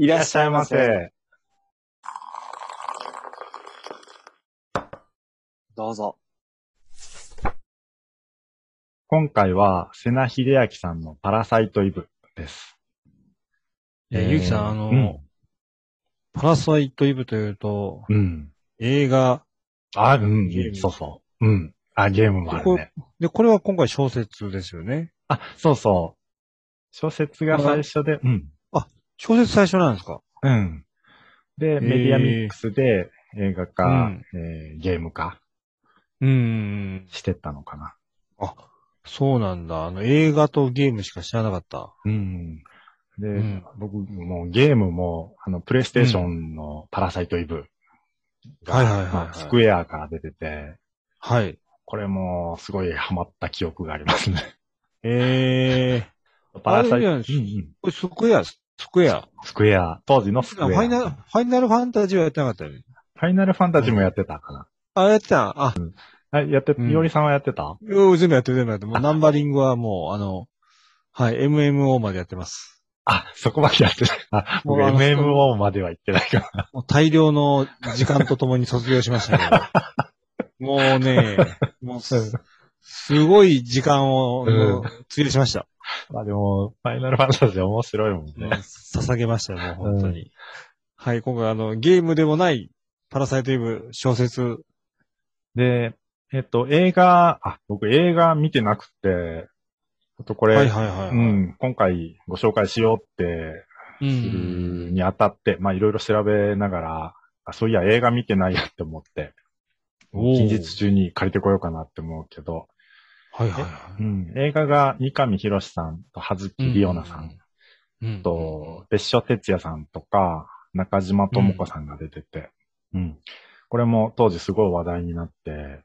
いらっしゃいませ。どうぞ。今回は、瀬名秀明さんのパラサイトイブです。えー、えーゆうきさん、あの、うんパラサイトイブというと、うん。映画、あ、うんそうそう。うん。あ、ゲームもあるね。で、これは今回小説ですよね。あ、そうそう。小説が最初で、うん。小説最初なんですか？うん。で、ーメディアミックスで映画化、うんえーゲーム化うーん。してったのかな。あ、そうなんだ。あの、映画とゲームしか知らなかった。うん。で、うん僕もうゲームも、あの、プレイステーションのパラサイトイブが、はいはいはいはいまあスクエアから出てて、はい。これもすごいハマった記憶がありますね。えー、パラサイト、これスクエア、スクエア。スクエア、当時のスクエア。ファイナル、ファイナルファンタジーはやってなかったよね。ファイナルファンタジーもやってたかな。あ、やってたあ、あ、やって、うんいおりさんはやってた？うん全部やってる、全部やってる。もうナンバリングはもう、あの、はい、MMO までやってます。あ、そこまでやってた。あ、僕もうあの MMO までは行ってないから。もう大量の時間とともに卒業しましたけど。もうね、もうす、すごい時間を、費やしました。まあでも、ファイナルファンタジー面白いもんね。捧げましたよ、もう本当に。はい、今回あの、ゲームでもない、パラサイトイブ小説。で、えっと、映画、あ、僕映画見てなくて、あとこれ、はいはいはい。う。ん、今回ご紹介しようってうすん。るにあたって、まあいろいろ調べながら、あそういや映画見てないやって思って、近日中に借りてこようかなって思うけど、はいはいはい。うん、映画が三上博史さんと葉月里央奈さんうん。と、別所哲也さんとか、中島智子さんが出てて、うん。これも当時すごい話題になって、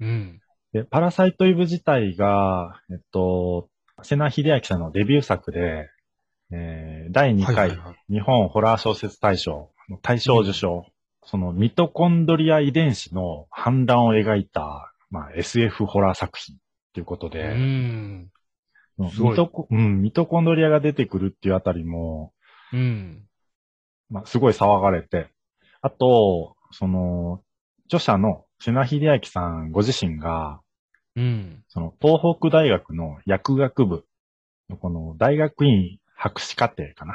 うん。で、パラサイトイブ自体が、えっと、瀬名秀明さんのデビュー作で、えー第2はい回はいはい。日本ホラー小説大賞の大賞受賞、そのミトコンドリア遺伝子の反乱を描いた、まあ、SF ホラー作品ということうで、ん。うんミトコうん、ミトコンドリアが出てくるっていうあたりも、うん。まあ、すごい騒がれて、あと、その、著者の瀬名秀明さんご自身が、うん。その、東北大学の薬学部のこの大学院博士課程かな？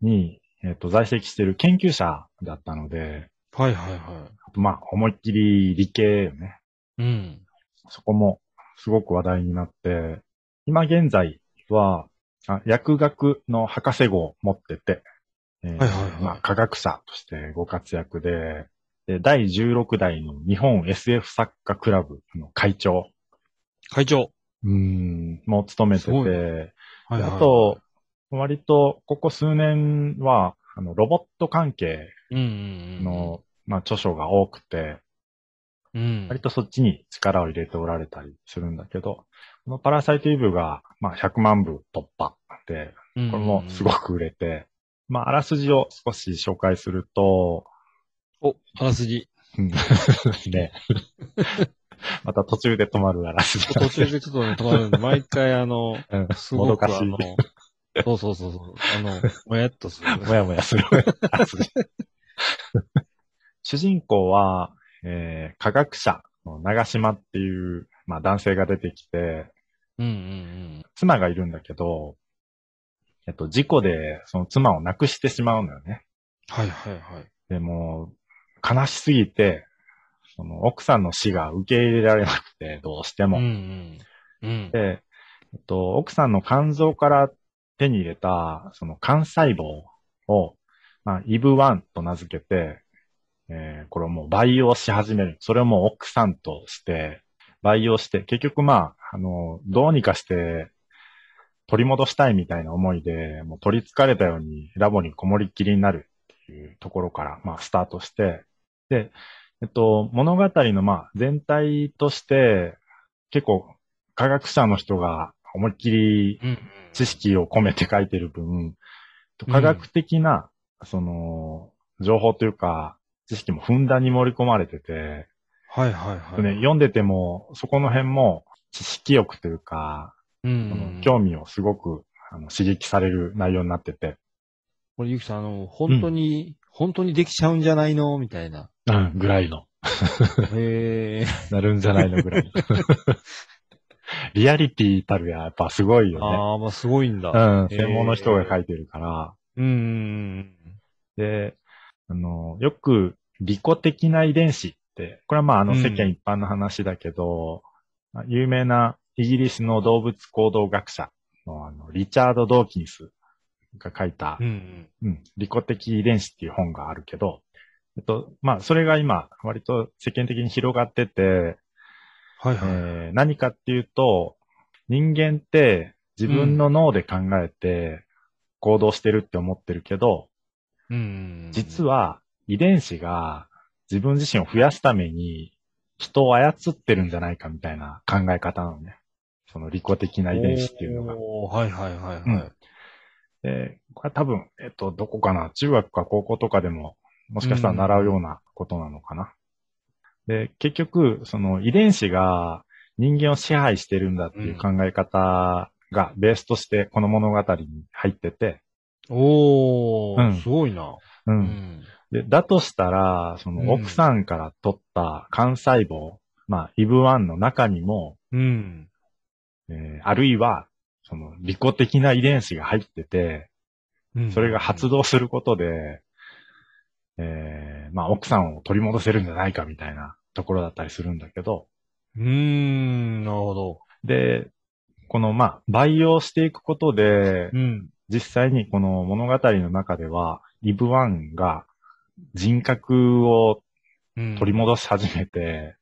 に、えっ、と、在籍している研究者だったので、はいはいはまあ、思いっきり理系よね。い。うん。そこもすごく話題になって、今現在は、あ薬学の博士号を持ってて、えーはいはいはいまあ、科学者としてご活躍で、で第16代の日本 SF 作家クラブの会長、会長。うーん、も務めてて、はいではい。あと、割と、ここ数年は、あの、ロボット関係うんうんうん。の、まあ、著書が多くて、うん。割とそっちに力を入れておられたりするんだけど、このパラサイトイブが、まあ、100万部突破で、うん、これもすごく売れて、まあ、あらすじを少し紹介すると、お、あらすじ。うん ね。また途中で止まるあらすじ。途中でちょっとね、止まるんで、毎回あの、うんすごくあの、そうそうそうそう、あの、もやっとする。もやもやする。主人公は、えー科学者の長島っていう、まあ、男性が出てきて、うんうん妻がいるんだけど、えっと、事故でその妻を亡くしてしまうのよね。はいはいはい。でも、悲しすぎて、その奥さんの死が受け入れられなくて、どうしても。うんうん。うん。で、えっと、奥さんの肝臓から手に入れた、その肝細胞を、まあ、イブワンと名付けて、えーこれをもう培養し始める。それをもう奥さんとして、培養して、結局まあ、あの、どうにかして、取り戻したいみたいな思いで、もう取り憑かれたようにラボにこもりっきりになるっていうところから、まあ、スタートして、で、えっと、物語のまあ、全体として、結構、科学者の人が思いっきりうんうん。知識を込めて書いてる分、科学的な、その、情報というか、知識もふんだんに盛り込まれてて、はいはいはい。ね、読んでても、そこの辺も知識欲というか、うん。興味をすごくあの刺激される内容になってて、これゆきさん、あの、本当に、本当にできちゃうんじゃないの？みたいな。うん、ぐらいの。へえ。なるんじゃないのぐらい。リアリティたるや、やっぱすごいよね。ああ、まあすごいんだ。うん、専門の人が書いてるから。うんうんで、あの、よく、利己的な遺伝子って、これはまああのうん世間一般の話だけど、まあ有名なイギリスの動物行動学者のあの、リチャード・ドーキンスが書いたうん。う、んうん、利己的遺伝子っていう本があるけど、えっと、まあそれが今、割と世間的に広がってて、はいはい。えー何かっていうと、人間って自分の脳で考えて行動してるって思ってるけど、うんうん。実は遺伝子が自分自身を増やすために人を操ってるんじゃないかみたいな考え方なのね。その利己的な遺伝子っていうのが。おーはいはいはいはい。うんで、これは多分、えっと、どこかな？中学か高校とかでも、もしかしたら習うようなことなのかな？で、結局、その遺伝子が人間を支配してるんだっていう考え方がベースとしてこの物語に入ってて、おー、うんすごいな。う。うんん。で、だとしたら、その奥さんから取った幹細胞、まあ、イブワンの中にも、うん。えーあるいは、その利己的な遺伝子が入ってて、うんそれが発動することで、えーまあ、奥さんを取り戻せるんじゃないかみたいなところだったりするんだけど、うーん、なるほど。で、この、まあ、培養していくことでう、ん。実際にこの物語の中では、イブワンが人格をうん取り戻し始めて、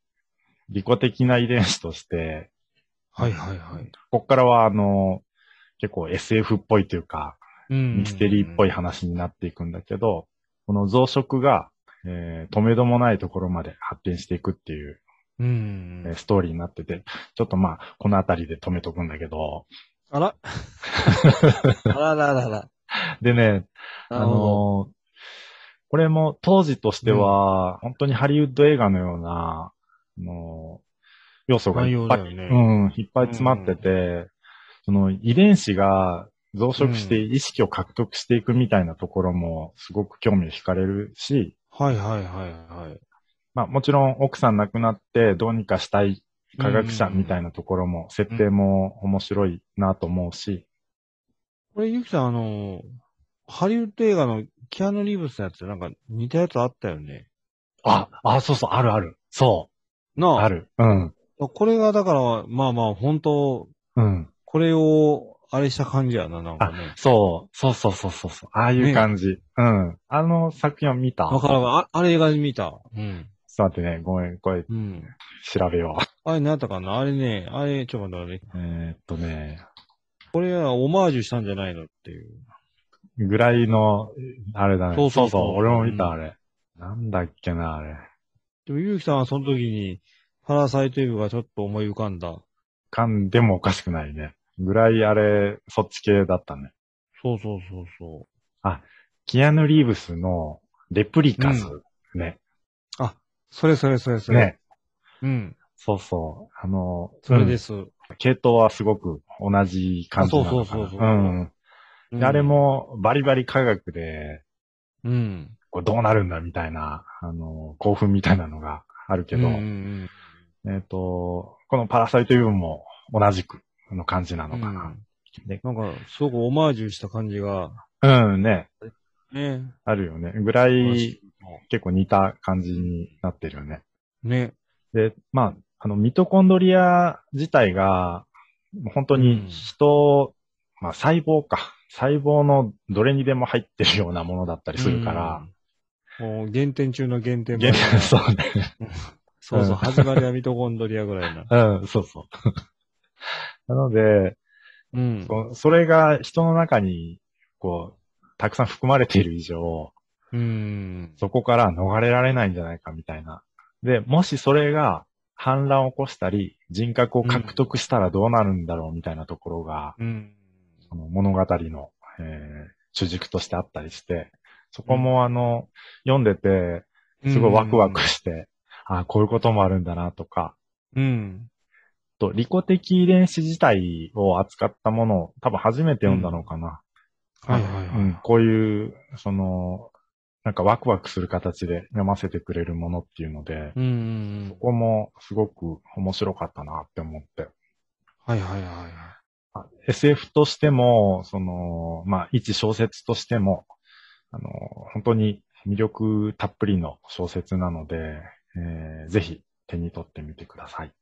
利己的な遺伝子として、はいはいはい。こっからはあの、結構 SF っぽいというか、うんミステリーっぽい話になっていくんだけど、この増殖が、えー止めどもないところまで発展していくっていう、うんえー。ストーリーになってて、ちょっとまあ、このあたりで止めとくんだけど、あら あらららら。でね、あ。のーこれも当時としては、本当にハリウッド映画のような、あのー要素がいっぱい、ね。うん、いっぱい詰まってて、その遺伝子が増殖して意識を獲得していくみたいなところもすごく興味を惹かれるし、はいはいはいはい。まあもちろん奥さん亡くなってどうにかしたい科学者みたいなところも、設定も面白いなと思うし、これ、ゆきさん、あの、ハリウッド映画のキアヌ・リーブスのやつ、なんか似たやつあったよね。あ、あ、そうそう、あるある。そう、なあ。ある。うん。これが、だから、まあまあ、本当うん。これを、あれした感じやな、なんかね。そう、そうそうそうそうそう。ああいう感じ。うん。あの作品を見たわからんわあ、あれ映画で見た。うん。ちょっと待ってね、ごめん、これうん。調べよあれ何やったかな？あれね、あれ、ちょっと待ってう。えーっとね、これはオマージュしたんじゃないのっていう。ぐらいの、あれだね。そうそうそう俺も見た、うんあれ。なんだっけな、あれ。でも、ゆうきさんはその時に、パラサイトイブがちょっと思い浮かんだ。かんでもおかしくないね。ぐらいあれ、そっち系だったね。そうそうそうそキアヌ・リーブスのレプリカス。ね。う。それそれそれそれ。ね。うん。そうそう。あの、それです。うん系統はすごく同じ感じなのかな。あそうそうそうそううん。であれ、もバリバリ科学で、うん。これどうなるんだみたいな、あの、興奮みたいなのがあるけど、うんうんえっ、と、このパラサイトイブンも同じくの感じなうん。のかな。でなんか、すごくオマージュした感じが、うん、ね、ね。あるよね。ぐらい結構似た感じになってるよね。ね。で、まあ、あの、ミトコンドリア自体が、本当に人、まあ細胞か。細胞のどれにでも入ってるようなものだったりするから、うん。もう原点中の原点原点 そうね。そうそうう、ん始まりはミトコンドリアぐらいな。うん、そうそう。なので、うん。そそれが人の中に、こう、たくさん含まれている以上、うん。そこから逃れられないんじゃないかみたいな。で、もしそれが反乱を起こしたり、人格を獲得したらどうなるんだろうみたいなところが、うん。その物語の、えー主軸としてあったりして、そこもあの、読んでて、すごいワクワクして、あこういうこともあるんだなとか、うん。と、利己的遺伝子自体を扱ったものを多分初めて読んだのかな。はいはいはい。うん、こういう、その、なんかワクワクする形で読ませてくれるものっていうので、うんうんうん。ここもすごく面白かったなって思って。はいはいは SF としても、その、まあ、一小説としても、あの、本当に魅力たっぷりの小説なので、えーぜひ手に取ってみてください。